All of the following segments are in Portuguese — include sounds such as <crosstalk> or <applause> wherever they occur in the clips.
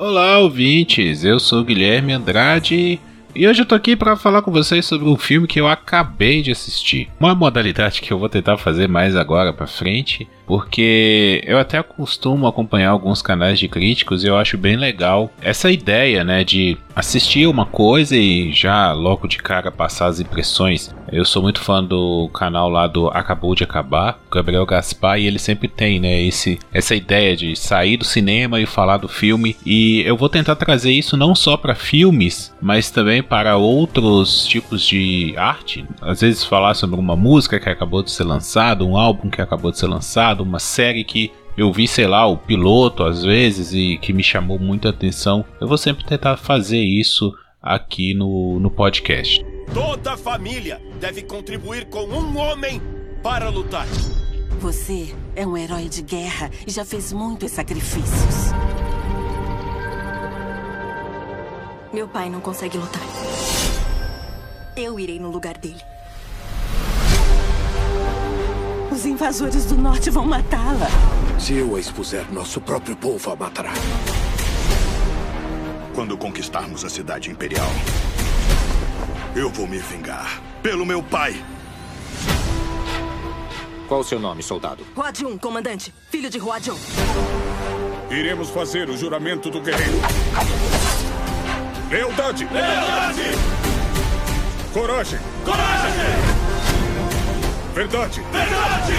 Olá, ouvintes! Eu sou Guilherme Andrade e hoje eu tô aqui para falar com vocês sobre um filme que eu acabei de assistir. Uma modalidade que eu vou tentar fazer mais agora para frente, porque eu até costumo acompanhar alguns canais de críticos e eu acho bem legal essa ideia, né, de assistir uma coisa e já logo de cara passar as impressões. Eu sou muito fã do canal lá do Acabou de Acabar, Gabriel Gaspar, e ele sempre tem, né, esse, essa ideia de sair do cinema e falar do filme. E eu vou tentar trazer isso não só para filmes, mas também para outros tipos de arte. Às vezes falar sobre uma música que acabou de ser lançada, um álbum que acabou de ser lançado, uma série que eu vi, sei lá, o piloto às vezes e que me chamou muita atenção. Eu vou sempre tentar fazer isso aqui no, no podcast. Toda família deve contribuir com um homem para lutar. Você é um herói de guerra e já fez muitos sacrifícios. Meu pai não consegue lutar. Eu irei no lugar dele. Os invasores do norte vão matá-la. Se eu a expuser, nosso próprio povo a matará. Quando conquistarmos a cidade imperial, eu vou me vingar pelo meu pai. Qual o seu nome, soldado? Huadiun, comandante. Filho de Huadiun. Iremos fazer o juramento do guerreiro. Lealdade! Lealdade! Coragem! Coragem! Verdade! Verdade!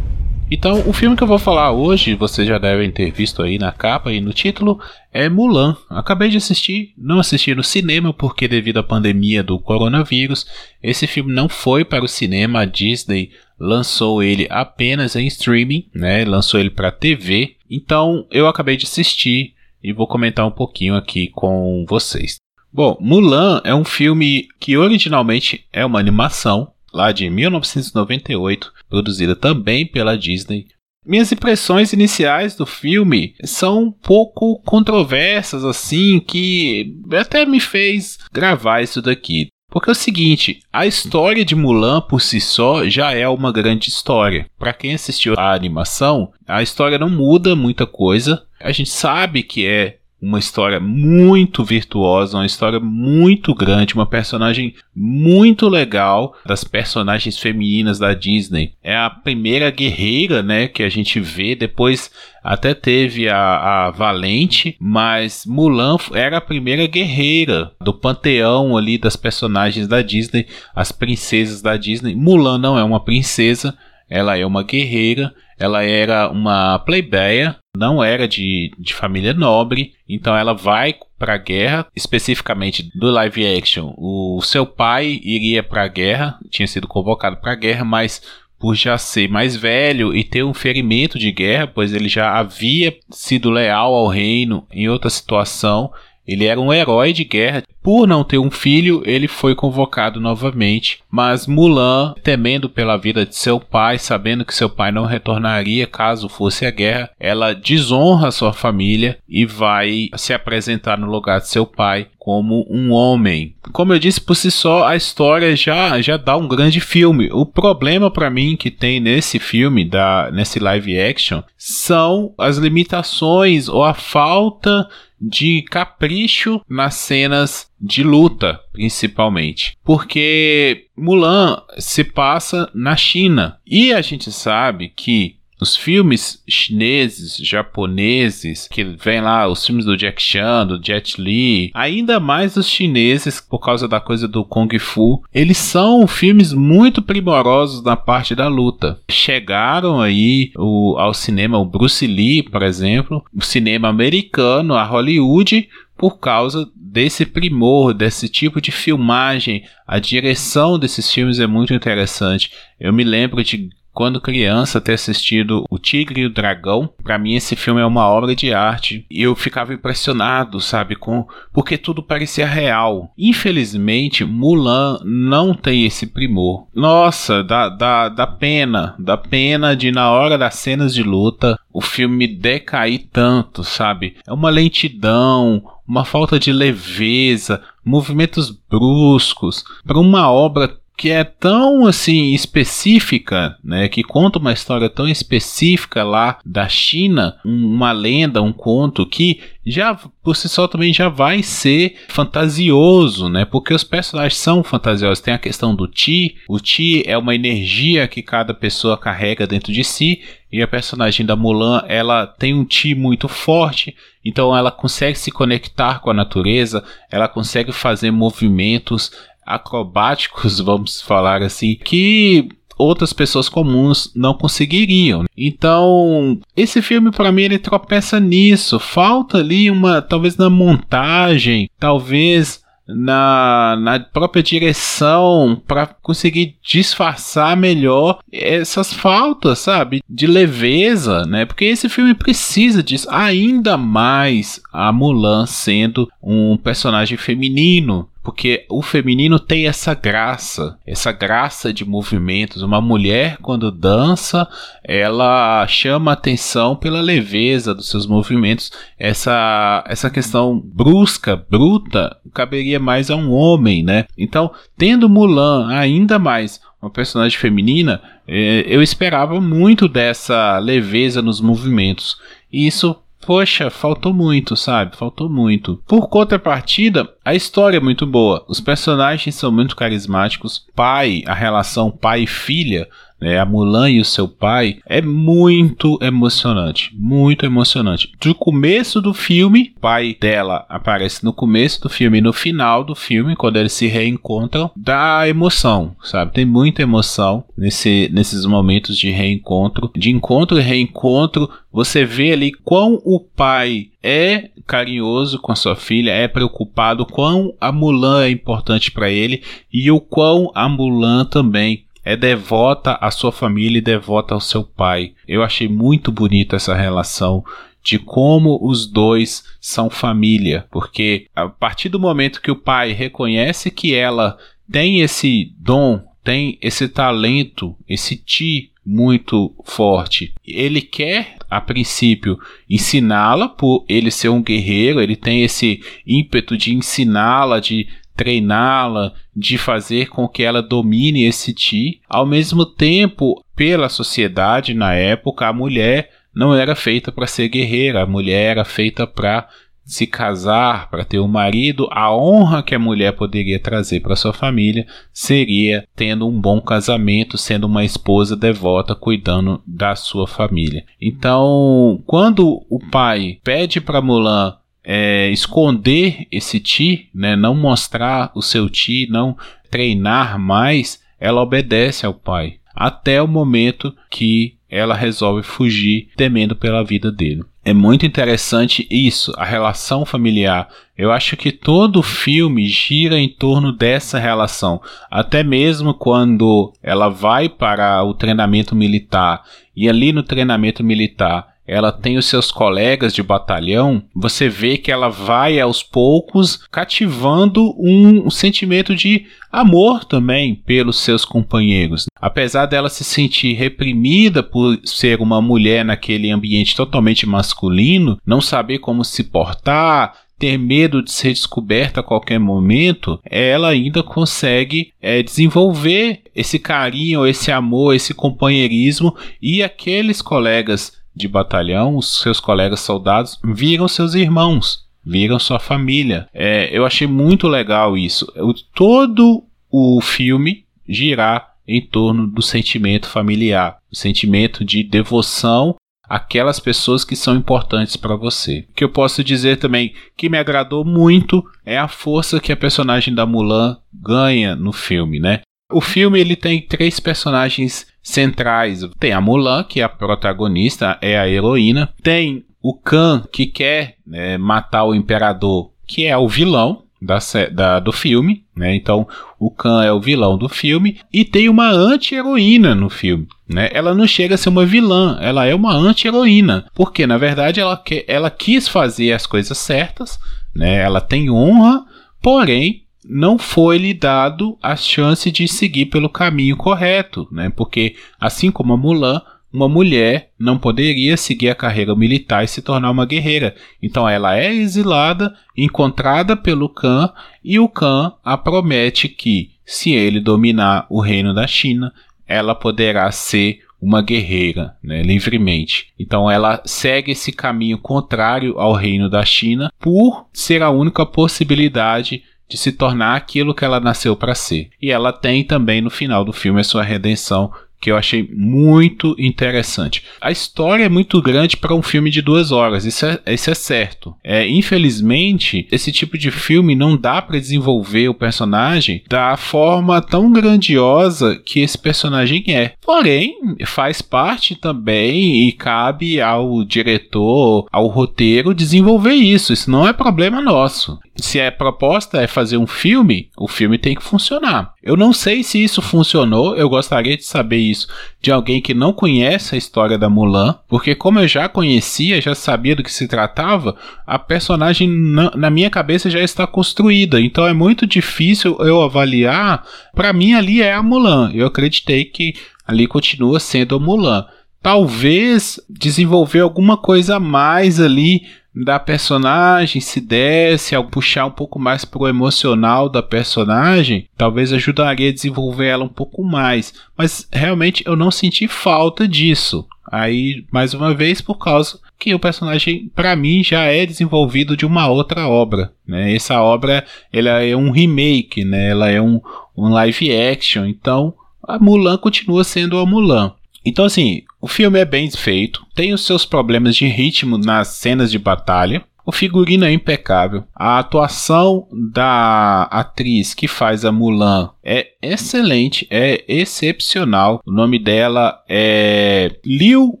Então, o filme que eu vou falar hoje, vocês já devem ter visto aí na capa e no título, é Mulan. Acabei de assistir, não assisti no cinema porque devido à pandemia do coronavírus, esse filme não foi para o cinema, a Disney lançou ele apenas em streaming, né? Lançou ele para TV. Então, eu acabei de assistir e vou comentar um pouquinho aqui com vocês. Bom, Mulan é um filme que originalmente é uma animação, lá de 1998, produzida também pela Disney. Minhas impressões iniciais do filme são um pouco controversas, assim, que até me fez gravar isso daqui. Porque é o seguinte, a história de Mulan por si só já é uma grande história. Para quem assistiu a animação, a história não muda muita coisa. A gente sabe que é uma história muito virtuosa, uma história muito grande, uma personagem muito legal das personagens femininas da Disney. É a primeira guerreira, né, que a gente vê. Depois até teve a, a Valente, mas Mulan era a primeira guerreira do panteão ali das personagens da Disney, as princesas da Disney. Mulan não é uma princesa, ela é uma guerreira, ela era uma plebeia, não era de, de família nobre, então ela vai para a guerra, especificamente do live action. O seu pai iria para a guerra, tinha sido convocado para a guerra, mas por já ser mais velho e ter um ferimento de guerra, pois ele já havia sido leal ao reino em outra situação, ele era um herói de guerra. Por não ter um filho, ele foi convocado novamente. Mas Mulan, temendo pela vida de seu pai, sabendo que seu pai não retornaria caso fosse a guerra, ela desonra sua família e vai se apresentar no lugar de seu pai como um homem. Como eu disse por si só, a história já já dá um grande filme. O problema para mim que tem nesse filme da nesse live action são as limitações ou a falta de capricho nas cenas de luta, principalmente. Porque Mulan se passa na China e a gente sabe que os filmes chineses, japoneses, que vem lá, os filmes do Jack Chan, do Jet Li, ainda mais os chineses, por causa da coisa do Kung Fu, eles são filmes muito primorosos na parte da luta. Chegaram aí o, ao cinema, o Bruce Lee, por exemplo, o cinema americano, a Hollywood, por causa desse primor, desse tipo de filmagem. A direção desses filmes é muito interessante. Eu me lembro de quando criança ter assistido O Tigre e o Dragão. Para mim esse filme é uma obra de arte e eu ficava impressionado, sabe, com porque tudo parecia real. Infelizmente, Mulan não tem esse primor. Nossa, dá, dá, dá pena, dá pena de na hora das cenas de luta o filme decair tanto, sabe? É uma lentidão, uma falta de leveza, movimentos bruscos para uma obra que é tão assim específica, né, que conta uma história tão específica lá da China, uma lenda, um conto que já por si só também já vai ser fantasioso, né? Porque os personagens são fantasiosos. Tem a questão do Ti. O Ti é uma energia que cada pessoa carrega dentro de si. E a personagem da Mulan, ela tem um Ti muito forte. Então ela consegue se conectar com a natureza. Ela consegue fazer movimentos acrobáticos, <laughs> vamos falar assim, que outras pessoas comuns não conseguiriam. Então, esse filme para mim ele tropeça nisso. Falta ali uma, talvez na montagem, talvez na, na própria direção para conseguir disfarçar melhor essas faltas, sabe? De leveza, né? Porque esse filme precisa disso. Ainda mais a Mulan sendo um personagem feminino porque o feminino tem essa graça, essa graça de movimentos. Uma mulher, quando dança, ela chama atenção pela leveza dos seus movimentos. Essa, essa questão brusca, bruta, caberia mais a um homem, né? Então, tendo Mulan ainda mais uma personagem feminina, eh, eu esperava muito dessa leveza nos movimentos. E isso poxa, faltou muito, sabe? Faltou muito. Por contrapartida, a história é muito boa. Os personagens são muito carismáticos. Pai, a relação pai-filha né, a Mulan e o seu pai, é muito emocionante. Muito emocionante. Do começo do filme, o pai dela aparece no começo do filme e no final do filme, quando eles se reencontram, dá emoção, sabe? Tem muita emoção nesse, nesses momentos de reencontro. De encontro e reencontro, você vê ali quão o pai é carinhoso com sua filha, é preocupado, quão a Mulan é importante para ele e o quão a Mulan também é devota à sua família e devota ao seu pai. Eu achei muito bonita essa relação de como os dois são família, porque a partir do momento que o pai reconhece que ela tem esse dom, tem esse talento, esse ti muito forte, ele quer a princípio ensiná-la por ele ser um guerreiro, ele tem esse ímpeto de ensiná-la, de treiná-la, de fazer com que ela domine esse ti. Ao mesmo tempo, pela sociedade na época, a mulher não era feita para ser guerreira, a mulher era feita para se casar, para ter um marido, a honra que a mulher poderia trazer para sua família seria tendo um bom casamento, sendo uma esposa devota, cuidando da sua família. Então, quando o pai pede para Mulan é, esconder esse ti, né, não mostrar o seu ti, não treinar mais, ela obedece ao pai até o momento que ela resolve fugir temendo pela vida dele. É muito interessante isso, a relação familiar. Eu acho que todo o filme gira em torno dessa relação. Até mesmo quando ela vai para o treinamento militar e ali no treinamento militar ela tem os seus colegas de batalhão, você vê que ela vai aos poucos cativando um, sentimento de amor também pelos seus companheiros. Apesar dela se sentir reprimida por ser uma mulher naquele ambiente totalmente masculino, não saber como se portar, ter medo de ser descoberta a qualquer momento, ela ainda consegue é, desenvolver esse carinho, esse amor, esse companheirismo e aqueles colegas de batalhão, os seus colegas soldados viram seus irmãos, viram sua família. É, eu achei muito legal isso. O, todo o filme girar em torno do sentimento familiar, o sentimento de devoção àquelas pessoas que são importantes para você. O que eu posso dizer também que me agradou muito é a força que a personagem da Mulan ganha no filme, né? O filme ele tem três personagens centrais. Tem a Mulan, que é a protagonista, é a heroína. Tem o Khan, que quer né, matar o imperador, que é o vilão da, da, do filme. Né? Então, o Khan é o vilão do filme. E tem uma anti-heroína no filme. Né? Ela não chega a ser uma vilã, ela é uma anti-heroína. Porque, na verdade, ela, que, ela quis fazer as coisas certas. Né? Ela tem honra, porém não foi lhe dado a chance de seguir pelo caminho correto, né? Porque assim como a Mulan, uma mulher não poderia seguir a carreira militar e se tornar uma guerreira. Então ela é exilada, encontrada pelo Khan, e o Khan a promete que, se ele dominar o reino da China, ela poderá ser uma guerreira, né, livremente. Então ela segue esse caminho contrário ao reino da China por ser a única possibilidade de se tornar aquilo que ela nasceu para ser. E ela tem também no final do filme a sua redenção que eu achei muito interessante. A história é muito grande para um filme de duas horas, isso é, isso é certo. É, infelizmente, esse tipo de filme não dá para desenvolver o personagem da forma tão grandiosa que esse personagem é. Porém, faz parte também e cabe ao diretor, ao roteiro desenvolver isso. Isso não é problema nosso se a proposta é fazer um filme, o filme tem que funcionar. Eu não sei se isso funcionou, eu gostaria de saber isso de alguém que não conhece a história da Mulan, porque como eu já conhecia, já sabia do que se tratava, a personagem na, na minha cabeça já está construída, então é muito difícil eu avaliar. Para mim ali é a Mulan. Eu acreditei que ali continua sendo a Mulan talvez desenvolver alguma coisa a mais ali da personagem, se desse, ao puxar um pouco mais pro emocional da personagem, talvez ajudaria a desenvolver ela um pouco mais. Mas realmente eu não senti falta disso. Aí, mais uma vez, por causa que o personagem, para mim, já é desenvolvido de uma outra obra. Né? Essa obra ela é um remake, né? ela é um, um live action. Então, a Mulan continua sendo a Mulan. Então, assim, o filme é bem feito, tem os seus problemas de ritmo nas cenas de batalha. O figurino é impecável. A atuação da atriz que faz a Mulan é excelente, é excepcional. O nome dela é Liu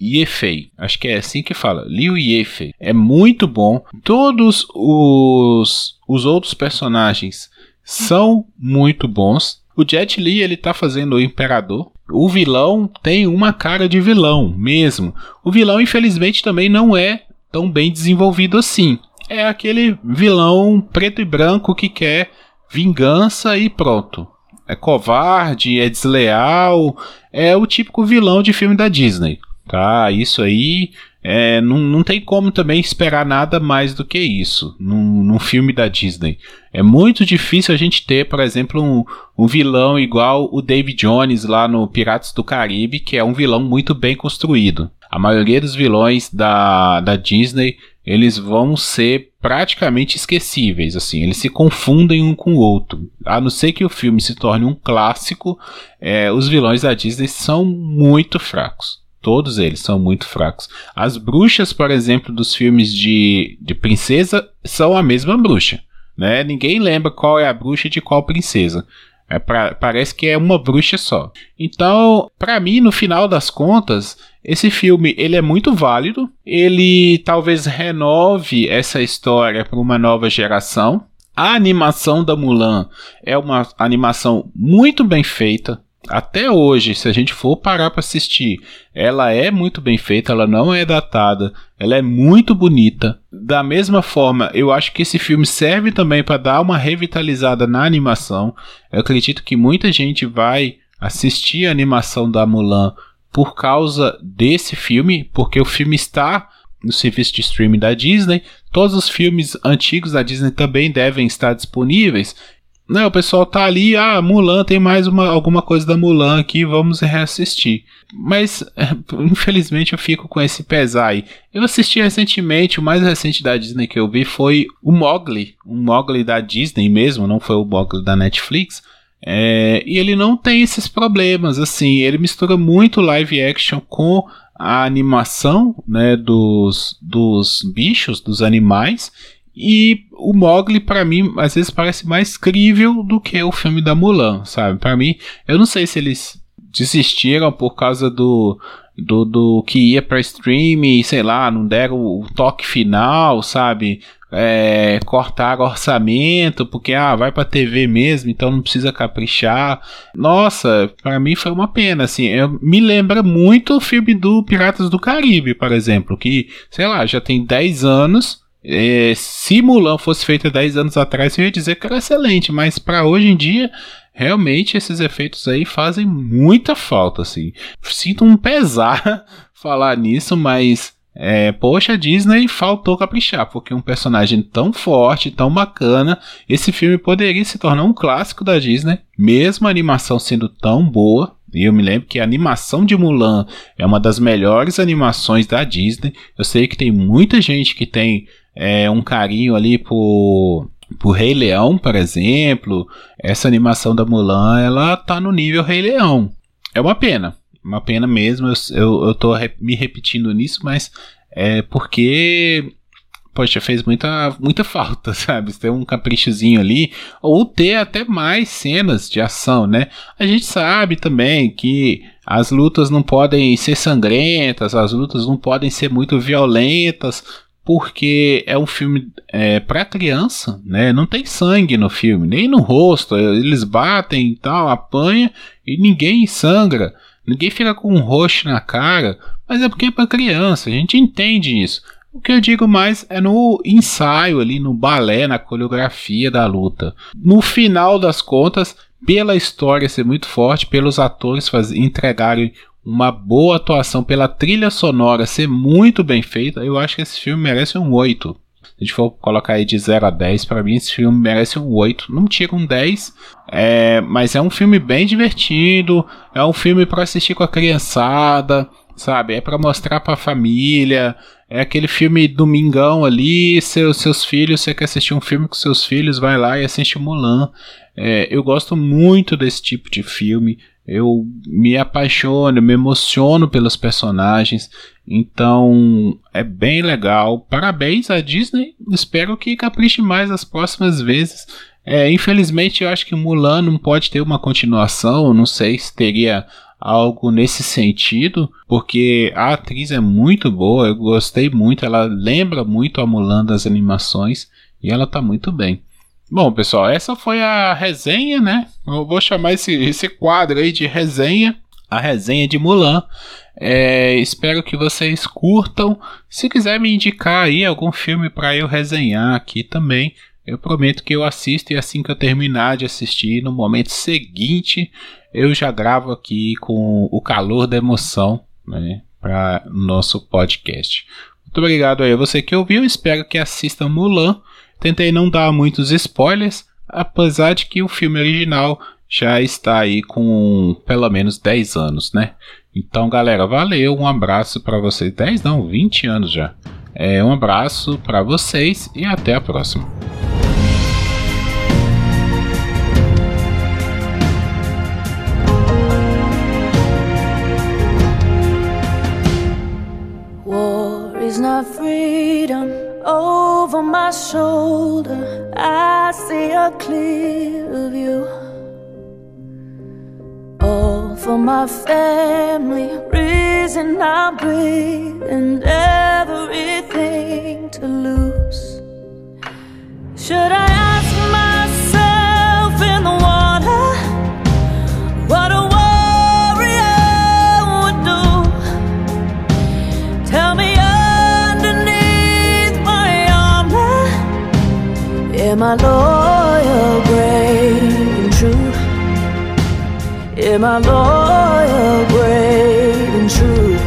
Yefei. Acho que é assim que fala. Liu Yefei. É muito bom. Todos os, os outros personagens são muito bons. O Jet Li ele tá fazendo o imperador. O vilão tem uma cara de vilão mesmo. O vilão, infelizmente, também não é tão bem desenvolvido assim. É aquele vilão preto e branco que quer vingança e pronto. É covarde, é desleal, é o típico vilão de filme da Disney. Tá, isso aí é, não, não tem como também esperar nada mais do que isso num, num filme da Disney. É muito difícil a gente ter, por exemplo, um, um vilão igual o David Jones lá no Piratas do Caribe, que é um vilão muito bem construído. A maioria dos vilões da, da Disney eles vão ser praticamente esquecíveis, assim, eles se confundem um com o outro. A não ser que o filme se torne um clássico, é, os vilões da Disney são muito fracos. Todos eles são muito fracos. As bruxas, por exemplo, dos filmes de, de princesa são a mesma bruxa. Né? Ninguém lembra qual é a bruxa de qual princesa. É pra, parece que é uma bruxa só. Então, para mim, no final das contas, esse filme ele é muito válido. Ele talvez renove essa história para uma nova geração. A animação da Mulan é uma animação muito bem feita até hoje, se a gente for parar para assistir, ela é muito bem feita, ela não é datada, ela é muito bonita. Da mesma forma, eu acho que esse filme serve também para dar uma revitalizada na animação. Eu acredito que muita gente vai assistir a animação da Mulan por causa desse filme, porque o filme está no serviço de streaming da Disney. Todos os filmes antigos da Disney também devem estar disponíveis. Né, o pessoal tá ali, ah, Mulan, tem mais uma, alguma coisa da Mulan aqui, vamos reassistir. Mas, <laughs> infelizmente, eu fico com esse pesar aí. Eu assisti recentemente, o mais recente da Disney que eu vi foi o Mogli, o Mogli da Disney mesmo, não foi o Mogli da Netflix. É, e ele não tem esses problemas, assim, ele mistura muito live action com a animação né, dos, dos bichos, dos animais, e o Mogli, para mim, às vezes parece mais crível do que o filme da Mulan, sabe? Para mim, eu não sei se eles desistiram por causa do, do, do que ia para streaming, sei lá, não deram o toque final, sabe? É, cortar orçamento, porque ah, vai para TV mesmo, então não precisa caprichar. Nossa, para mim foi uma pena, assim, eu, me lembra muito o filme do Piratas do Caribe, por exemplo, que, sei lá, já tem 10 anos, é, se Mulan fosse feita 10 anos atrás, eu ia dizer que era excelente, mas para hoje em dia realmente esses efeitos aí fazem muita falta, assim. Sinto um pesar <laughs> falar nisso, mas é, poxa, a Disney faltou caprichar, porque um personagem tão forte, tão bacana, esse filme poderia se tornar um clássico da Disney, mesmo a animação sendo tão boa. E eu me lembro que a animação de Mulan é uma das melhores animações da Disney. Eu sei que tem muita gente que tem é, um carinho ali por, por Rei Leão, por exemplo. Essa animação da Mulan, ela tá no nível Rei Leão. É uma pena, uma pena mesmo. Eu, eu, eu tô me repetindo nisso, mas é porque poxa, fez muita, muita <laughs> falta, sabe? Ter um caprichozinho ali, ou ter até mais cenas de ação, né? A gente sabe também que as lutas não podem ser sangrentas, as lutas não podem ser muito violentas, porque é um filme é, para criança, né? Não tem sangue no filme, nem no rosto. Eles batem e tal, apanha e ninguém sangra. Ninguém fica com um roxo na cara, mas é porque é para criança, a gente entende isso. O que eu digo mais é no ensaio ali, no balé, na coreografia da luta. No final das contas, pela história ser muito forte, pelos atores faz, entregarem uma boa atuação, pela trilha sonora ser muito bem feita, eu acho que esse filme merece um 8. Se a gente for colocar aí de 0 a 10, para mim esse filme merece um 8. Não tira um 10, é, mas é um filme bem divertido, é um filme para assistir com a criançada, sabe? É para mostrar para a família, é aquele filme domingão ali, seus, seus filhos, você quer assistir um filme com seus filhos, vai lá e assiste Mulan. É, eu gosto muito desse tipo de filme. Eu me apaixono, me emociono pelos personagens. Então é bem legal. Parabéns à Disney. Espero que capriche mais as próximas vezes. É, infelizmente eu acho que Mulan não pode ter uma continuação. Não sei se teria algo nesse sentido, porque a atriz é muito boa, eu gostei muito, ela lembra muito a Mulan das animações e ela tá muito bem. Bom, pessoal, essa foi a resenha, né? Eu vou chamar esse, esse quadro aí de resenha, a resenha de Mulan. É, espero que vocês curtam. Se quiser me indicar aí algum filme para eu resenhar aqui também, eu prometo que eu assisto e assim que eu terminar de assistir, no momento seguinte, eu já gravo aqui com o calor da emoção, né, para nosso podcast. Muito obrigado aí a você que ouviu, espero que assista Mulan. Tentei não dar muitos spoilers, apesar de que o filme original já está aí com pelo menos 10 anos, né? Então, galera, valeu, um abraço para vocês. 10 não, 20 anos já. É, um abraço para vocês e até a próxima. My shoulder. I see a clear view. All for my family, reason I breathe, and everything to lose. Should I ask myself in the water what a Am I loyal, brave, and true? Am I loyal, brave, and true?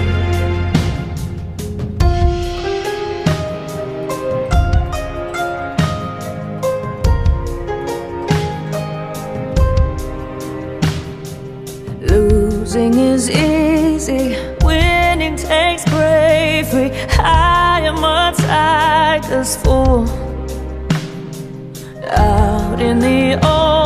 Losing is easy, winning takes bravery. I am a tiger's fool in the open,